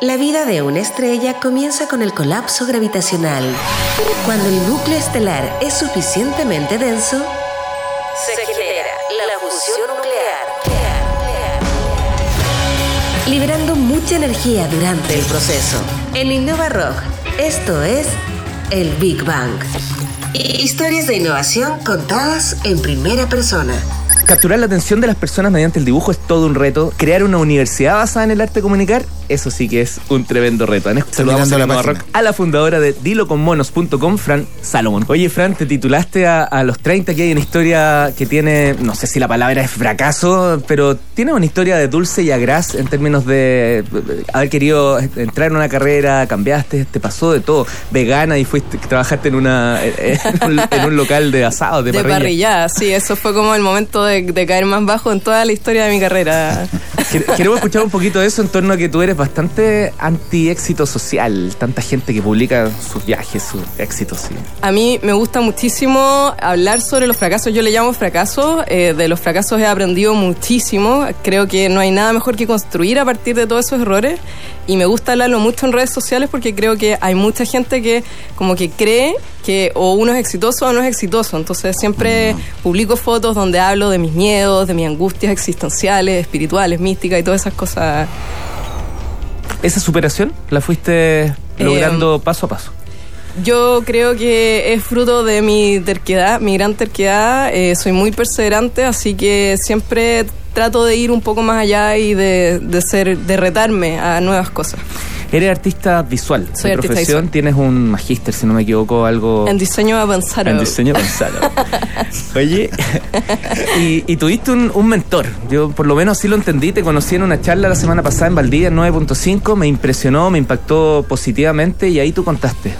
La vida de una estrella comienza con el colapso gravitacional. Cuando el núcleo estelar es suficientemente denso, se genera la fusión nuclear, liberando mucha energía durante el proceso. En Innova Rock, esto es el Big Bang. Historias de innovación contadas en primera persona. Capturar la atención de las personas mediante el dibujo es todo un reto. Crear una universidad basada en el arte de comunicar, eso sí que es un tremendo reto. Saludamos a la, Rock, a la fundadora de diloconmonos.com, Fran Salomón. Oye, Fran, te titulaste a, los 30, que hay una historia que tiene, no sé si la palabra es fracaso, pero tiene una historia de dulce y agraz en términos de haber querido entrar en una carrera, cambiaste, te pasó de todo. Vegana y fuiste, trabajaste en, una, en, un, local de asado, de, de parrilla. sí, eso fue como el momento de de, caer más bajo en toda la historia de mi carrera. Queremos escuchar un poquito de eso en torno a que tú eres bastante anti-éxito social. Tanta gente que publica sus viajes, sus éxitos. Sí. A mí me gusta muchísimo hablar sobre los fracasos. Yo le llamo fracasos. Eh, de los fracasos he aprendido muchísimo. Creo que no hay nada mejor que construir a partir de todos esos errores. Y me gusta hablarlo mucho en redes sociales porque creo que hay mucha gente que como que cree que o uno es exitoso o no es exitoso. Entonces siempre mm. publico fotos donde hablo de mis miedos, de mis angustias existenciales, espirituales, místicas y todas esas cosas. ¿Esa superación la fuiste logrando em, paso a paso? Yo creo que es fruto de mi terquedad, mi gran terquedad. Eh, soy muy perseverante, así que siempre trato de ir un poco más allá y de, de ser, de retarme a nuevas cosas. Eres artista visual. Soy de profesión tienes un magíster, si no me equivoco, algo. En diseño avanzado. En diseño avanzado. Oye, y, tuviste un, mentor. Yo por lo menos sí lo entendí. Te conocí en una charla la semana pasada en Valdivia, en 9.5. Me impresionó, me impactó positivamente y ahí tú contaste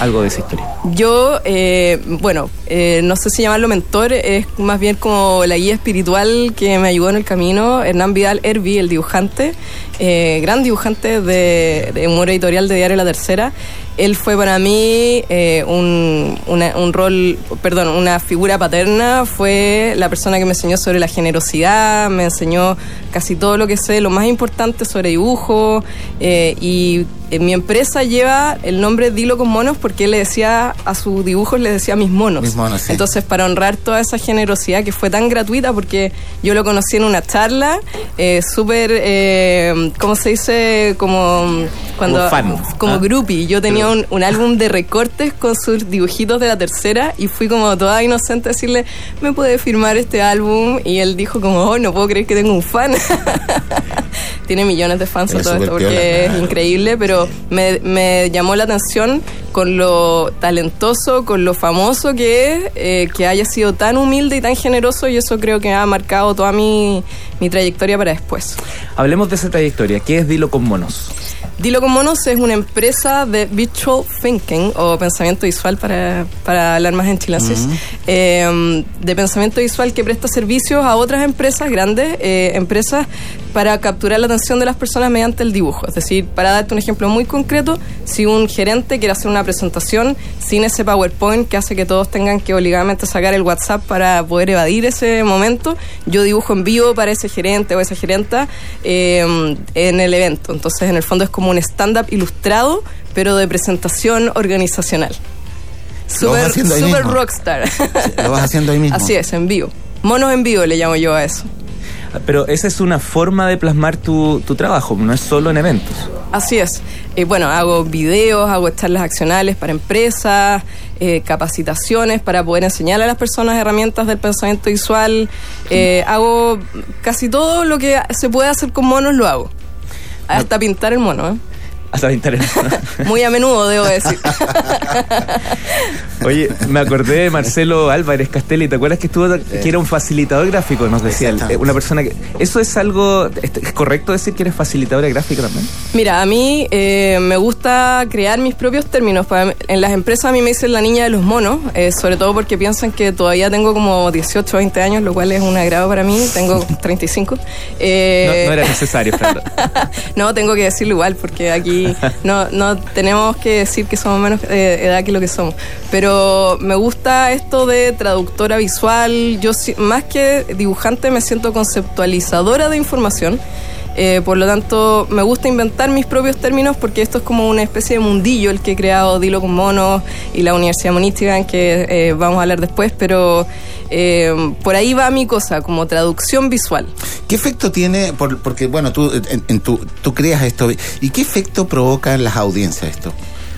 algo de esa historia. Yo, eh, bueno, eh, no sé si llamarlo mentor, es más bien como la guía espiritual que me ayudó en el camino. Hernán Vidal Herbi, el dibujante, eh, gran dibujante de, de humor editorial de Diario La Tercera. Él fue para mí un, un, rol, perdón, una figura paterna. Fue la persona que me enseñó sobre la generosidad, me enseñó casi todo lo que sé, lo más importante sobre dibujo y mi empresa lleva el nombre Dilo con monos porque él le decía a sus dibujos, le decía mis monos. Entonces, para honrar toda esa generosidad que fue tan gratuita, porque yo lo conocí en una charla, eh, súper, eh, ¿cómo se dice? Como cuando como, fan, como ¿ah? groupie. Yo tenía un, un, álbum de recortes con sus dibujitos de la tercera y fui como toda inocente a decirle, ¿me puede firmar este álbum? Y él dijo como, oh, no puedo creer que tengo un fan. Tiene millones de fans todo esto porque es increíble, pero me, me, llamó la atención con lo talentoso, con lo famoso que es, eh, que haya sido tan humilde y tan generoso y eso creo que ha marcado toda mi, mi trayectoria para después. Hablemos de esa trayectoria. ¿Qué es Dilo con Monos? Dilo con Monos es una empresa de visual thinking o pensamiento visual para, para hablar más en chilensis, em, de pensamiento visual que presta servicios a otras empresas, grandes eh, empresas, para capturar la atención de las personas mediante el dibujo. Es decir, para darte un ejemplo muy concreto, si un gerente quiere hacer una presentación sin ese PowerPoint que hace que todos tengan que obligadamente sacar el WhatsApp para poder evadir ese momento, yo dibujo en vivo para ese gerente o esa gerenta em, en el evento. Entonces, en el fondo es como un stand-up ilustrado, pero de presentación organizacional. Super, super rockstar. lo vas haciendo ahí mismo. Así es, en vivo. Monos en vivo le llamo yo a eso. Pero esa es una forma de plasmar tu, tu trabajo, no es solo en eventos. Así es. Eh, bueno, hago videos, hago charlas accionales para empresas, eh, capacitaciones para poder enseñar a las personas herramientas del pensamiento visual. Eh, hago casi todo lo que se puede hacer con monos, lo hago. Hasta pintar el mono. ¿eh? Hasta. Muy a menudo, debo decir. Oye, me acordé de Marcelo Álvarez Castelli, ¿te acuerdas que estuvo que era un facilitador gráfico? Nos decía una persona que. ¿Eso es algo. ¿Es correcto decir que eres facilitadora gráfica también? Mira, a mí eh, me gusta crear mis propios términos. En las empresas a mí me dicen la niña de los monos, eh, sobre todo porque piensan que todavía tengo como 18 o 20 años, lo cual es un agrado para mí. Tengo 35. Eh, no, era necesario, no, tengo que decirlo igual, porque aquí no, no tenemos que decir que somos menos eh, edad que lo que somos. Pero me gusta esto de traductora visual. Yo más que dibujante me siento conceptualizadora de información Eh, por lo tanto, me gusta inventar mis propios términos porque esto es como una especie de mundillo el que he creado Dilo con Monos y la Universidad Monística, en que eh, vamos a hablar después, pero por ahí va mi cosa, como traducción visual. ¿Qué efecto tiene, porque bueno, tú, tú creas esto, y qué efecto provoca en las audiencias esto?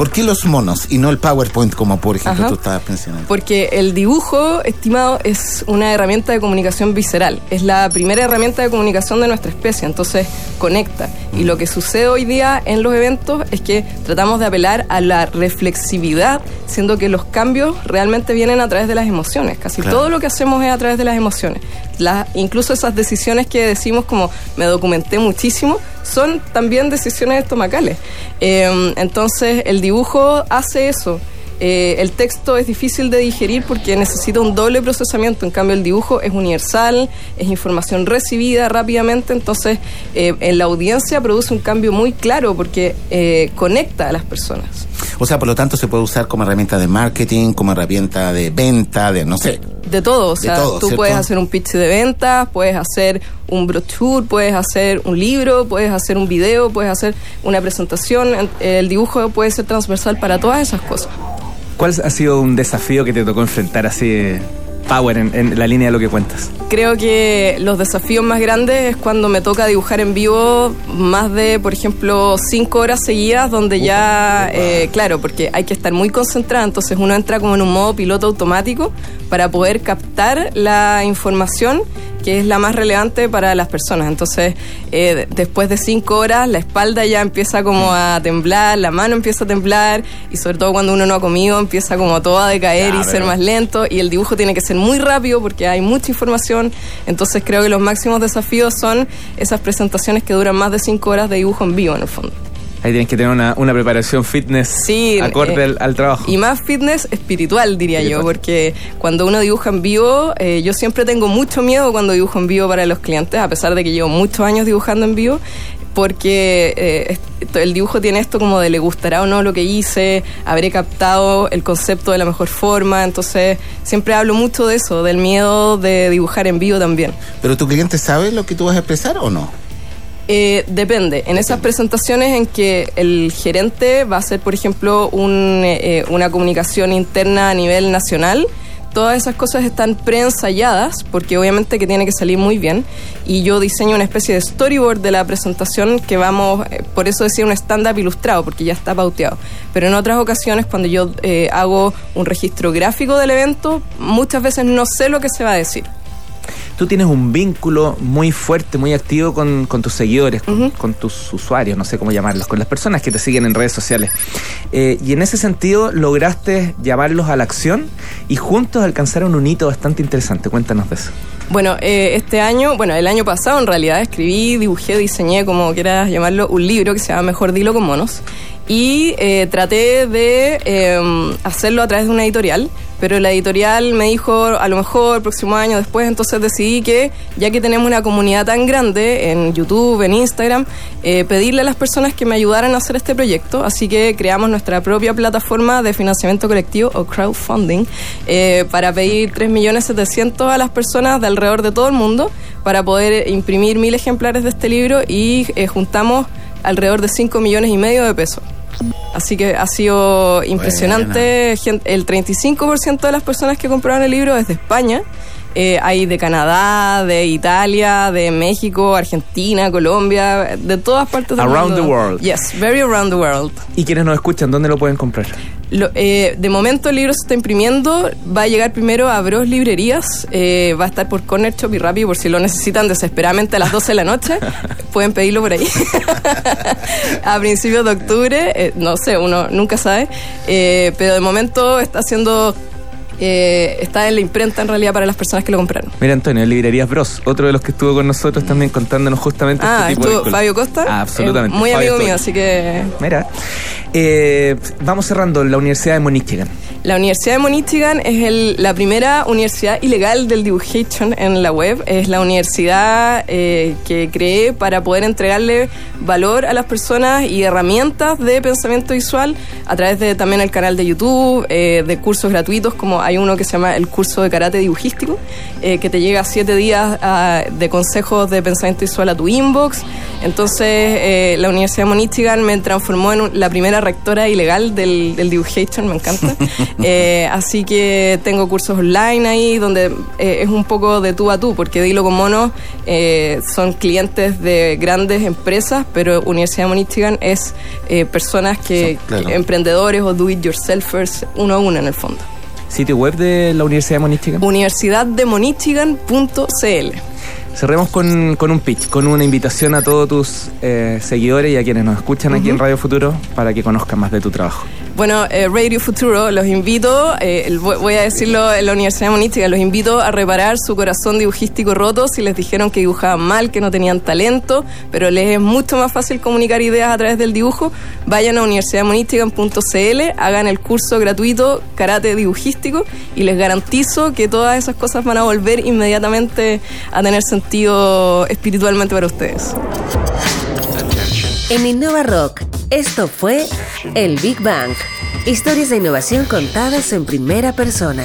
¿Por qué los monos y no el PowerPoint como por ejemplo tú estabas mencionando? Porque el dibujo, estimado, es una herramienta de comunicación visceral. Es la primera herramienta de comunicación de nuestra especie, entonces conecta. Y lo que sucede hoy día en los eventos es que tratamos de apelar a la reflexividad, siendo que los cambios realmente vienen a través de las emociones. Casi todo lo que hacemos es a través de las emociones. incluso esas decisiones que decimos como me documenté muchísimo, son también decisiones estomacales. Em, entonces, el dibujo hace eso. Eh, el texto es difícil de digerir porque necesita un doble procesamiento, en cambio el dibujo es universal, es información recibida rápidamente, entonces eh, en la audiencia produce un cambio muy claro porque eh, conecta a las personas. O sea, por lo tanto se puede usar como herramienta de marketing, como herramienta de venta, de no sé. De todo, o sea, tú puedes hacer un pitch de ventas, puedes hacer un brochure, puedes hacer un libro, puedes hacer un video, puedes hacer una presentación. El dibujo puede ser transversal para todas esas cosas. ¿Cuál ha sido un desafío que te tocó enfrentar así power en, la línea de lo que cuentas? Creo que los desafíos más grandes es cuando me toca dibujar en vivo más de, por ejemplo, cinco horas seguidas, donde ya, eh, claro, porque hay que estar muy concentrado, entonces uno entra como en un modo piloto automático para poder captar la información que es la más relevante para las personas. Entonces, eh, después de cinco horas, la espalda ya empieza como a temblar, la mano empieza a temblar, y sobre todo cuando uno no ha comido, empieza como todo a decaer y ser más lento, y el dibujo tiene que ser muy rápido porque hay mucha información. Entonces, creo que los máximos desafíos son esas presentaciones que duran más de cinco horas de dibujo en vivo, en el fondo. Ahí tienes que tener una, preparación fitness acorde eh, al, trabajo. Y más fitness espiritual, diría yo, porque cuando uno dibuja en vivo, eh, yo siempre tengo mucho miedo cuando dibujo en vivo para los clientes, a pesar de que llevo muchos años dibujando en vivo, porque eh, el dibujo tiene esto como de le gustará o no lo que hice, habré captado el concepto de la mejor forma, entonces siempre hablo mucho de eso, del miedo de dibujar en vivo también. ¿Pero tu cliente sabe lo que tú vas a expresar o no? Eh, depende. En esas presentaciones en que el gerente va a hacer, por ejemplo, un, eh, una comunicación interna a nivel nacional, todas esas cosas están preensayadas, porque obviamente que tiene que salir muy bien, y yo diseño una especie de storyboard de la presentación que vamos, eh, por eso decía un stand-up ilustrado, porque ya está pauteado. Pero en otras ocasiones, cuando yo hago un registro gráfico del evento, muchas veces no sé lo que se va a decir tú tienes un vínculo muy fuerte, muy activo con, tus seguidores, con, tus usuarios, no sé cómo llamarlos, con las personas que te siguen en redes sociales. Eh, y en ese sentido lograste llamarlos a la acción y juntos alcanzaron un hito bastante interesante. Cuéntanos de eso. Bueno, eh, este año, bueno, el año pasado en realidad escribí, dibujé, diseñé, como quieras llamarlo, un libro que se llama Mejor Dilo con Monos. Y eh, traté de em, hacerlo a través de una editorial, pero la editorial me dijo a lo mejor el próximo año después, entonces decidí que ya que tenemos una comunidad tan grande en YouTube, en Instagram, eh, pedirle a las personas que me ayudaran a hacer este proyecto, así que creamos nuestra propia plataforma de financiamiento colectivo o crowdfunding eh, para pedir 3.700.000 a las personas de alrededor de todo el mundo para poder imprimir mil ejemplares de este libro y eh, juntamos alrededor de 5 millones y medio de pesos. Así que ha sido impresionante. El 35% de las personas que compraron el libro es de España. Eh, hay de Canadá, de Italia, de México, Argentina, Colombia, de todas partes del mundo. Around the world. Yes, very around the world. ¿Y quienes nos escuchan, dónde lo pueden comprar? Eh, de momento el libro se está imprimiendo, va a llegar primero a Bros Librerías, eh, va a estar por Corner Shop y Rappi por si lo necesitan desesperadamente a las 12 de la noche, pueden pedirlo por ahí. a principios de octubre, eh, no sé, uno nunca sabe, pero de momento está haciendo está en la imprenta en realidad para las personas que lo compraron. Mira, Antonio, Librerías Bros, otro de los que estuvo con nosotros también contándonos justamente ah, este tipo Fabio Costa. Ah, absolutamente. muy amigo mío, así que. Mira. Eh, vamos cerrando, la Universidad de Monichigan. La Universidad de Monichigan es la primera universidad ilegal del Dibujation en la web. Es la universidad eh, que creé para poder entregarle valor a las personas y herramientas de pensamiento visual a través de también el canal de YouTube, eh, de cursos gratuitos como hay uno que se llama el curso de karate dibujístico, eh, que te llega siete días ah, de consejos de pensamiento visual a tu inbox. Entonces, eh, la Universidad de Monichigan me transformó en la primera rectora ilegal del, del Dibucation, me encanta. así que tengo cursos online ahí donde es un poco de tú a tú, porque Dilo con Mono son clientes de grandes empresas, pero Universidad de Monichigan es personas que, emprendedores o do-it-yourselfers uno a uno en el fondo. ¿Sitio web de la Universidad de Monichigan? Universidaddemonichigan.cl Cerremos con, con, un pitch, con una invitación a todos tus eh, seguidores y a quienes nos escuchan aquí en Radio Futuro para que conozcan más de tu trabajo. Bueno, eh, Radio Futuro, los invito, eh, voy a decirlo en la Universidad Monística, los invito a reparar su corazón dibujístico roto si les dijeron que dibujaban mal, que no tenían talento, pero les es mucho más fácil comunicar ideas a través del dibujo. Vayan a universidadmonística.cl, hagan el curso gratuito Karate Dibujístico y les garantizo que todas esas cosas van a volver inmediatamente a tener sentido espiritualmente para ustedes. En Innova Rock, esto fue el Big Bang. Historias de innovación contadas en primera persona.